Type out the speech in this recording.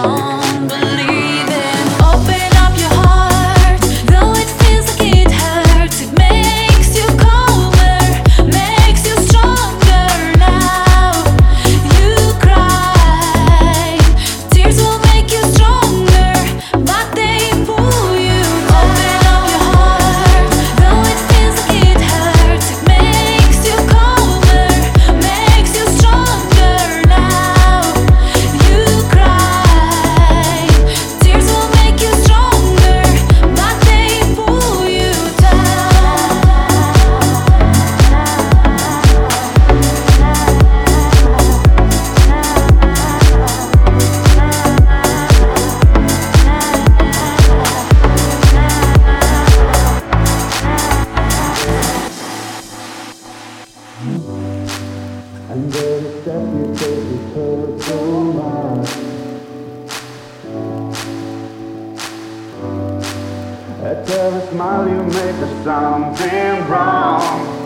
Oh. Every step you take is hurt so much. At every smile you make, there's something wrong.